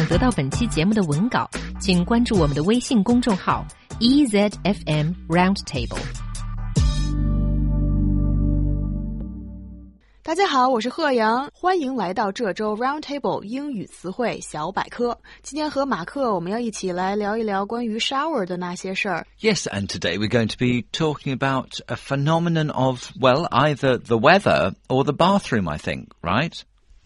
想得到本期节目的文稿，请关注我们的微信公众号 EZFM Roundtable。大家好，我是贺阳，欢迎来到这周 Roundtable 英语词汇小百科。今天和马克，我们要一起来聊一聊关于 shower 的那些事儿。 Yes, and today we're going to be talking about a phenomenon of, well, either the weather or the bathroom, I think, right?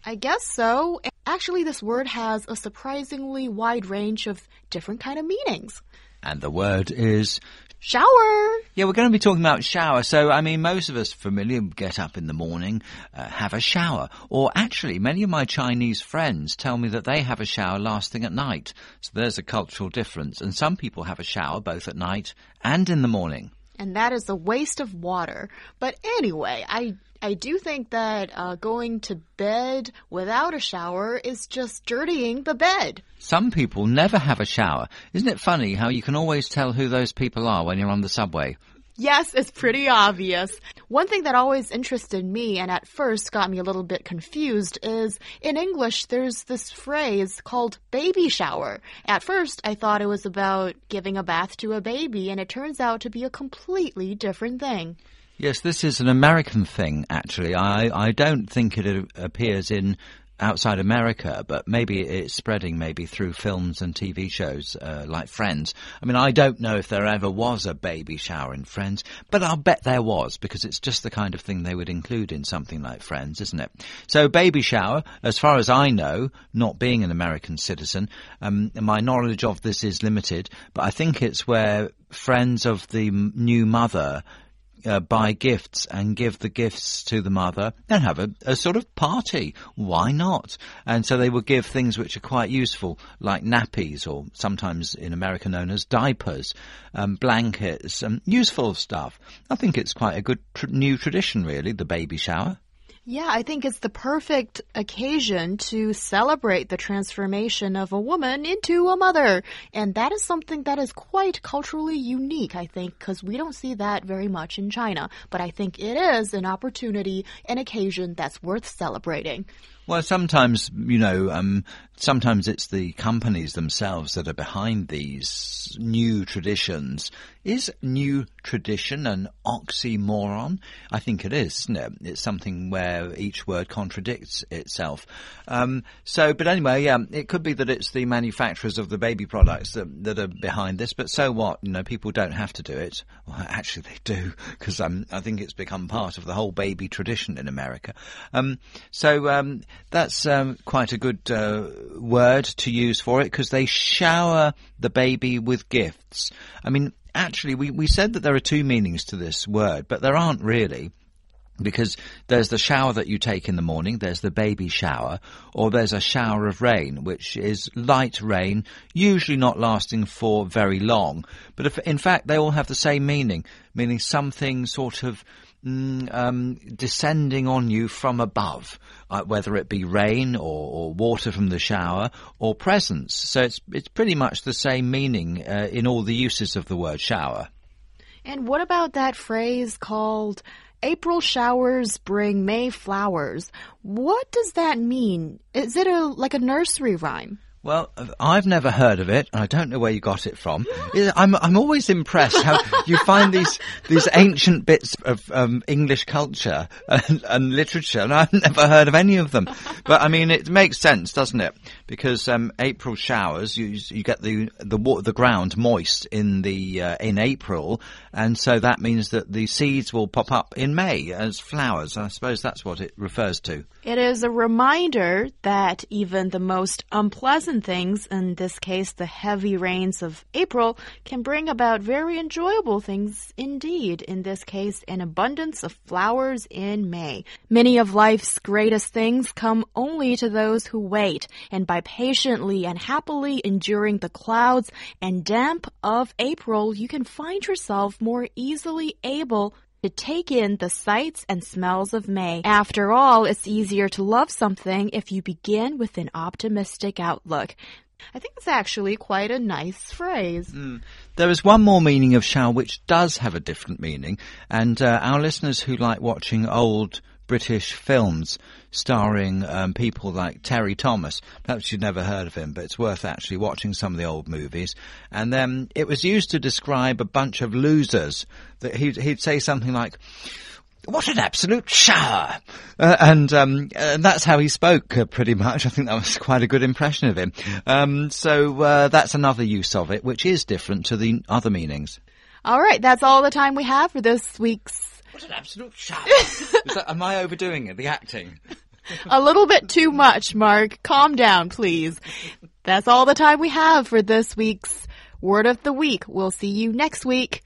I guess so. Actually, this word has a surprisingly wide range of different kind of meanings. And the word is Shower. Yeah, we're going to be talking about shower. So, I mean, most of us familiar get up in the morning, uh, have a shower. Or actually, many of my Chinese friends tell me that they have a shower last thing at night. So there's a cultural difference. And some people have a shower both at night and in the morning. And that is a waste of water. But anyway, I I do think that uh, going to bed without a shower is just dirtying the bed. Some people never have a shower. Isn't it funny how you can always tell who those people are when you're on the subway? Yes, it's pretty obvious. One thing that always interested me and at first got me a little bit confused is in English there's this phrase called baby shower. At first I thought it was about giving a bath to a baby and it turns out to be a completely different thing. Yes, this is an American thing, actually. I, I don't think it appears in outside America, but maybe it's spreading maybe through films and TV shows uh, like Friends. I mean, I don't know if there ever was a baby shower in Friends, but I'll bet there was because it's just the kind of thing they would include in something like Friends, isn't it? So, baby shower, as far as I know, not being an American citizen, um, my knowledge of this is limited, but I think it's where friends of the new mother uh, buy gifts and give the gifts to the mother and have a, a, sort of party. Why not? And so they will give things which are quite useful, like nappies, or sometimes in America known as diapers, um, blankets, um, useful stuff. I think it's quite a good tr new tradition, really, the baby shower. Yeah, I think it's the perfect occasion to celebrate the transformation of a woman into a mother. And that is something that is quite culturally unique, I think, because we don't see that very much in China. But I think it is an opportunity, an occasion that's worth celebrating. Well, sometimes, you know, um, sometimes it's the companies themselves that are behind these new traditions. Is new tradition an oxymoron? I think it is, isn't it? It's something where each word contradicts itself. Um, so, but anyway, yeah, it could be that it's the manufacturers of the baby products that, that are behind this, but so what? You know, people don't have to do it. Well, actually they do, because um, I think it's become part of the whole baby tradition in America. Um, so, um, that's um, quite a good uh, word to use for it because they shower the baby with gifts. I mean, actually, we, we said that there are two meanings to this word, but there aren't really. Because there's the shower that you take in the morning, there's the baby shower, or there's a shower of rain, which is light rain, usually not lasting for very long. But if, in fact, they all have the same meaning, meaning something sort of um, descending on you from above, uh, whether it be rain or, or, water from the shower or presents. So it's it's pretty much the same meaning uh, in all the uses of the word shower. And what about that phrase called April showers bring May flowers? What does that mean? Is it a like a nursery rhyme? Well, I've never heard of it. I don't know where you got it from. I'm I'm always impressed how you find these these ancient bits of um, English culture and, and, literature, and I've never heard of any of them. But I mean, it makes sense, doesn't it? Because um, April showers, you you get the the the ground moist in the uh, in April, and so that means that the seeds will pop up in May as flowers. I suppose that's what it refers to. It is a reminder that even the most unpleasant things, in this case the heavy rains of April, can bring about very enjoyable things indeed. In this case, an abundance of flowers in May. Many of life's greatest things come only to those who wait, and by patiently and happily enduring the clouds and damp of April, you can find yourself more easily able to take in the sights and smells of May. After all, it's easier to love something if you begin with an optimistic outlook. I think it's actually quite a nice phrase. Mm. There is one more meaning of shower which does have a different meaning, and uh, our listeners who like watching old British films starring um, people like Terry Thomas. Perhaps you've never heard of him, but it's worth actually watching some of the old movies. And then it was used to describe a bunch of losers. That he'd, he'd say something like, what an absolute shower! Uh, and, um, that's how he spoke, uh, pretty much. I think that was quite a good impression of him. Um, so uh, that's another use of it, which is different to the other meanings. All right, that's all the time we have for this week's. What an absolute shower! am I overdoing it? The acting. a little bit too much, Mark. Calm down, please. That's all the time we have for this week's Word of the Week. We'll see you next week.